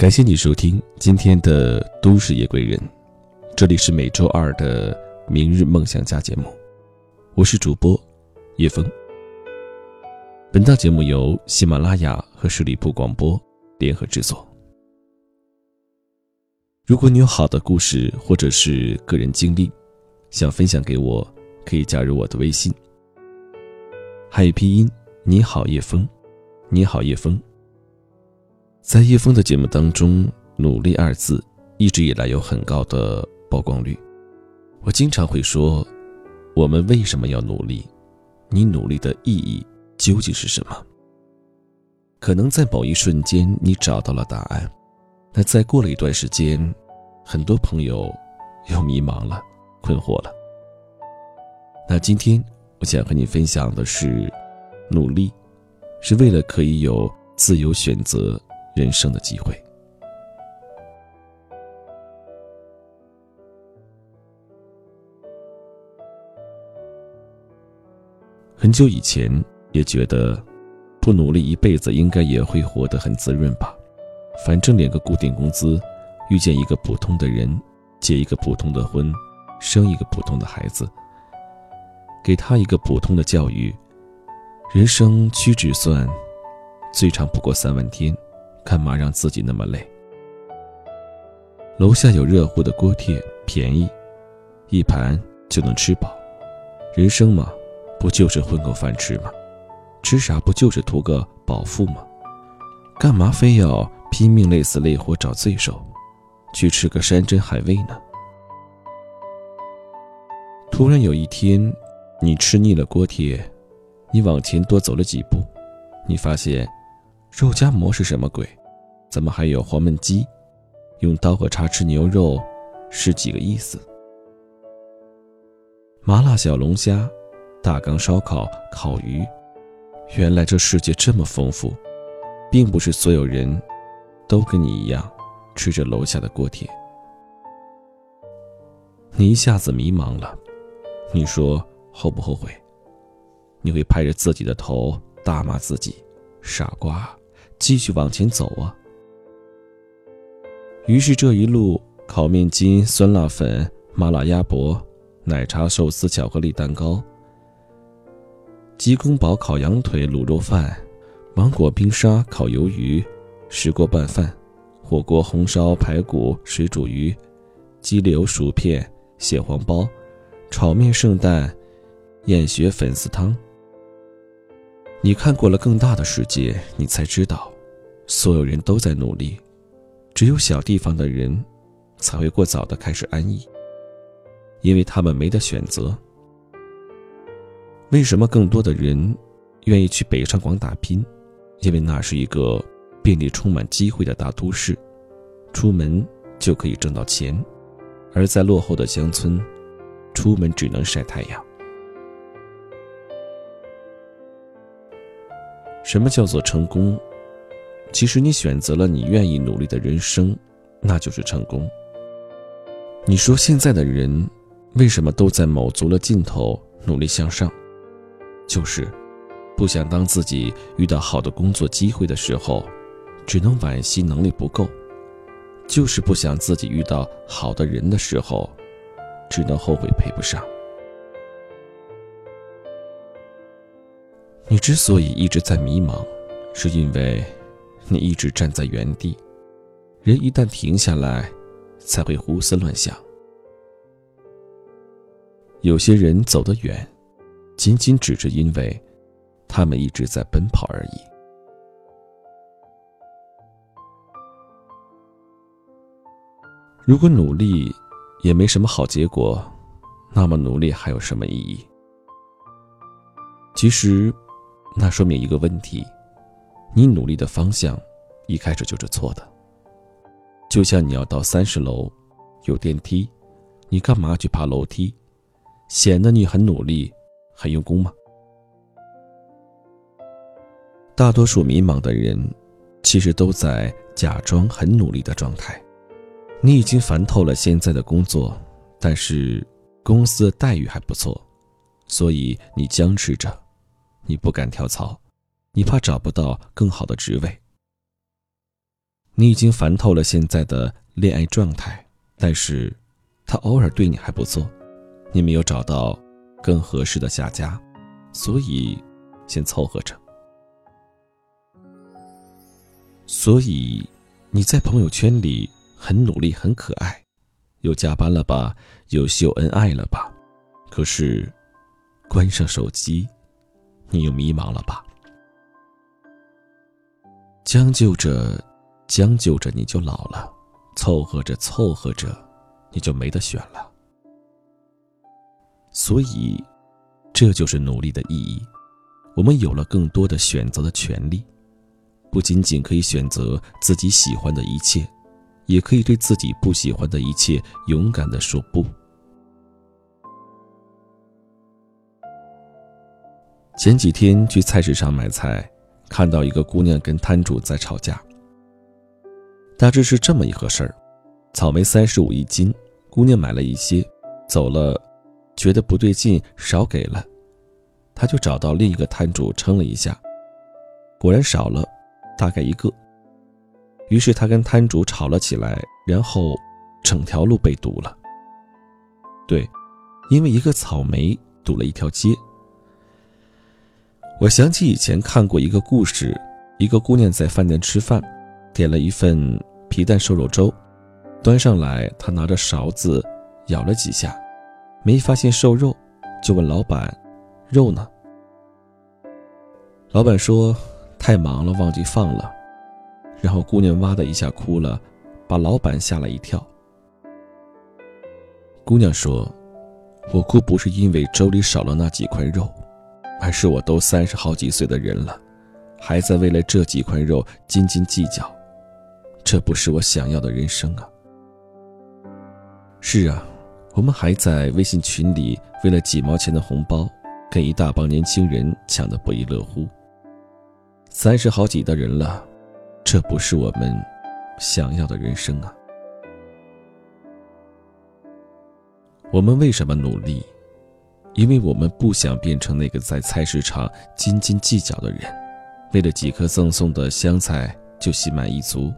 感谢你收听今天的《都市夜归人》，这里是每周二的《明日梦想家》节目，我是主播叶枫。本档节目由喜马拉雅和十里铺广播联合制作。如果你有好的故事或者是个人经历，想分享给我，可以加入我的微信。汉语拼音：你好叶枫，你好叶枫。在叶枫的节目当中，“努力”二字一直以来有很高的曝光率。我经常会说：“我们为什么要努力？你努力的意义究竟是什么？”可能在某一瞬间你找到了答案，那再过了一段时间，很多朋友又迷茫了、困惑了。那今天我想和你分享的是：努力是为了可以有自由选择。人生的机会。很久以前也觉得，不努力一辈子应该也会活得很滋润吧。反正领个固定工资，遇见一个普通的人，结一个普通的婚，生一个普通的孩子，给他一个普通的教育，人生屈指算，最长不过三万天。干嘛让自己那么累？楼下有热乎的锅贴，便宜，一盘就能吃饱。人生嘛，不就是混口饭吃吗？吃啥不就是图个饱腹吗？干嘛非要拼命累死累活找罪受，去吃个山珍海味呢？突然有一天，你吃腻了锅贴，你往前多走了几步，你发现。肉夹馍是什么鬼？怎么还有黄焖鸡？用刀和叉吃牛肉是几个意思？麻辣小龙虾、大缸烧烤、烤鱼，原来这世界这么丰富，并不是所有人都跟你一样吃着楼下的锅贴。你一下子迷茫了，你说后不后悔？你会拍着自己的头大骂自己，傻瓜。继续往前走啊！于是这一路，烤面筋、酸辣粉、麻辣鸭脖、奶茶、寿司、巧克力蛋糕、鸡公煲、烤羊腿、卤肉饭、芒果冰沙、烤鱿鱼、石锅拌饭、火锅、红烧排骨、水煮鱼、鸡柳、薯片、蟹黄包、炒面、圣诞、燕血粉丝汤。你看过了更大的世界，你才知道，所有人都在努力，只有小地方的人，才会过早的开始安逸，因为他们没得选择。为什么更多的人愿意去北上广打拼？因为那是一个便利、充满机会的大都市，出门就可以挣到钱；而在落后的乡村，出门只能晒太阳。什么叫做成功？其实你选择了你愿意努力的人生，那就是成功。你说现在的人为什么都在卯足了劲头努力向上？就是不想当自己遇到好的工作机会的时候，只能惋惜能力不够；就是不想自己遇到好的人的时候，只能后悔配不上。你之所以一直在迷茫，是因为你一直站在原地。人一旦停下来，才会胡思乱想。有些人走得远，仅仅只是因为他们一直在奔跑而已。如果努力也没什么好结果，那么努力还有什么意义？其实。那说明一个问题：你努力的方向一开始就是错的。就像你要到三十楼，有电梯，你干嘛去爬楼梯？显得你很努力、很用功吗？大多数迷茫的人，其实都在假装很努力的状态。你已经烦透了现在的工作，但是公司的待遇还不错，所以你僵持着。你不敢跳槽，你怕找不到更好的职位。你已经烦透了现在的恋爱状态，但是，他偶尔对你还不错，你没有找到更合适的下家，所以先凑合着。所以，你在朋友圈里很努力、很可爱，又加班了吧，又秀恩爱了吧？可是，关上手机，你又迷茫了吧？将就着，将就着，你就老了；凑合着，凑合着，你就没得选了。所以，这就是努力的意义。我们有了更多的选择的权利。不仅仅可以选择自己喜欢的一切，也可以对自己不喜欢的一切勇敢的说不。前几天去菜市场买菜，看到一个姑娘跟摊主在吵架。大致是这么一回事儿：草莓三十五一斤，姑娘买了一些，走了，觉得不对劲，少给了，她就找到另一个摊主称了一下，果然少了。大概一个，于是他跟摊主吵了起来，然后整条路被堵了。对，因为一个草莓堵了一条街。我想起以前看过一个故事，一个姑娘在饭店吃饭，点了一份皮蛋瘦肉粥，端上来，她拿着勺子舀了几下，没发现瘦肉，就问老板：“肉呢？”老板说。太忙了，忘记放了，然后姑娘哇的一下哭了，把老板吓了一跳。姑娘说：“我哭不是因为粥里少了那几块肉，而是我都三十好几岁的人了，还在为了这几块肉斤斤计较，这不是我想要的人生啊。”是啊，我们还在微信群里为了几毛钱的红包，跟一大帮年轻人抢得不亦乐乎。三十好几的人了，这不是我们想要的人生啊！我们为什么努力？因为我们不想变成那个在菜市场斤斤计较的人，为了几颗赠送的香菜就心满意足，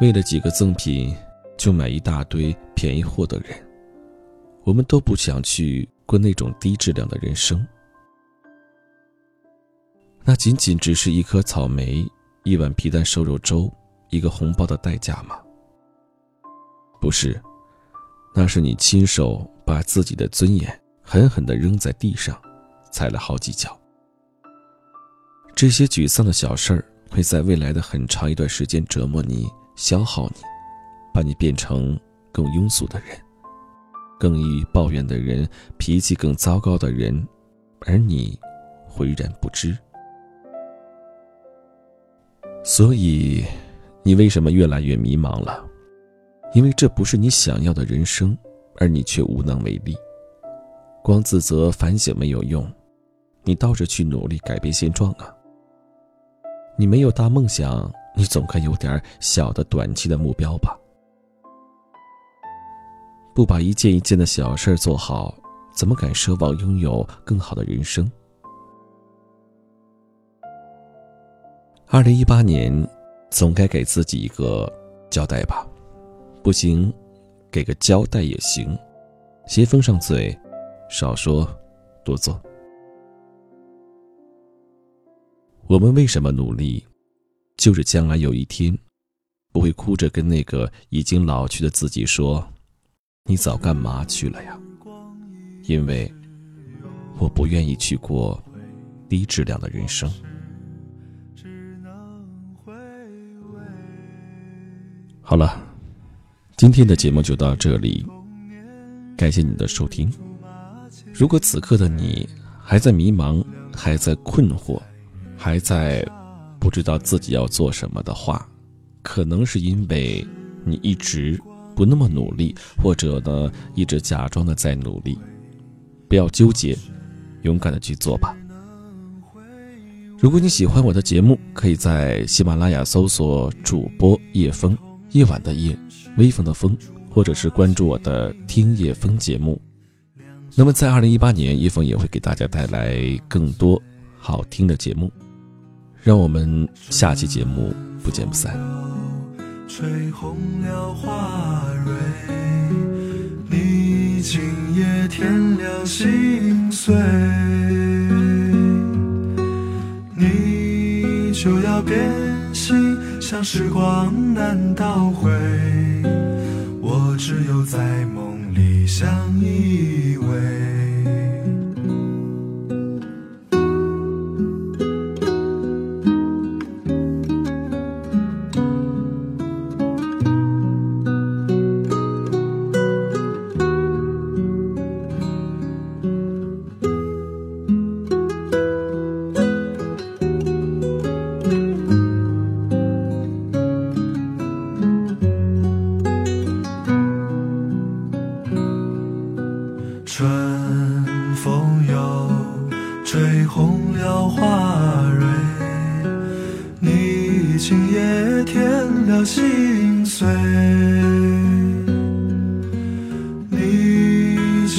为了几个赠品就买一大堆便宜货的人。我们都不想去过那种低质量的人生。那仅仅只是一颗草莓、一碗皮蛋瘦肉粥、一个红包的代价吗？不是，那是你亲手把自己的尊严狠狠地扔在地上，踩了好几脚。这些沮丧的小事儿会在未来的很长一段时间折磨你、消耗你，把你变成更庸俗的人、更易抱怨的人、脾气更糟糕的人，而你浑然不知。所以，你为什么越来越迷茫了？因为这不是你想要的人生，而你却无能为力。光自责反省没有用，你倒是去努力改变现状啊！你没有大梦想，你总该有点小的短期的目标吧？不把一件一件的小事做好，怎么敢奢望拥有更好的人生？二零一八年，总该给自己一个交代吧，不行，给个交代也行。先封上嘴，少说多做。我们为什么努力？就是将来有一天，不会哭着跟那个已经老去的自己说：“你早干嘛去了呀？”因为我不愿意去过低质量的人生。好了，今天的节目就到这里，感谢你的收听。如果此刻的你还在迷茫，还在困惑，还在不知道自己要做什么的话，可能是因为你一直不那么努力，或者呢一直假装的在努力。不要纠结，勇敢的去做吧。如果你喜欢我的节目，可以在喜马拉雅搜索主播叶枫。夜晚的夜，微风的风，或者是关注我的听叶风节目。那么，在二零一八年，叶枫也会给大家带来更多好听的节目。让我们下期节目不见不散。吹红了花蕊，你今夜添了心碎，你就要变心，像时光难倒回，我只有在梦里相依偎。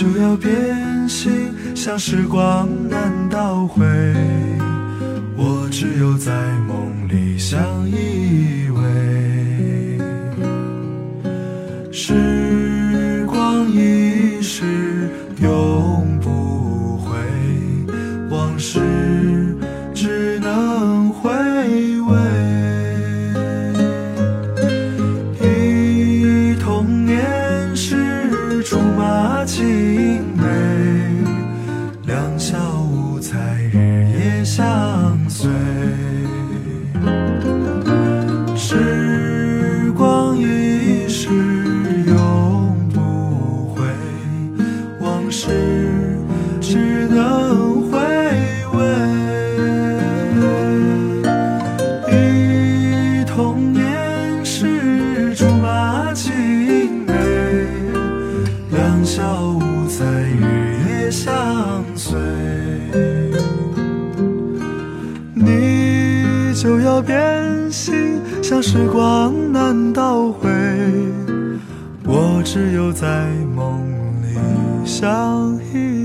就要变心，像时光难倒回，我只有在梦里相依偎。时光一逝永不回，往事我只有在梦里相依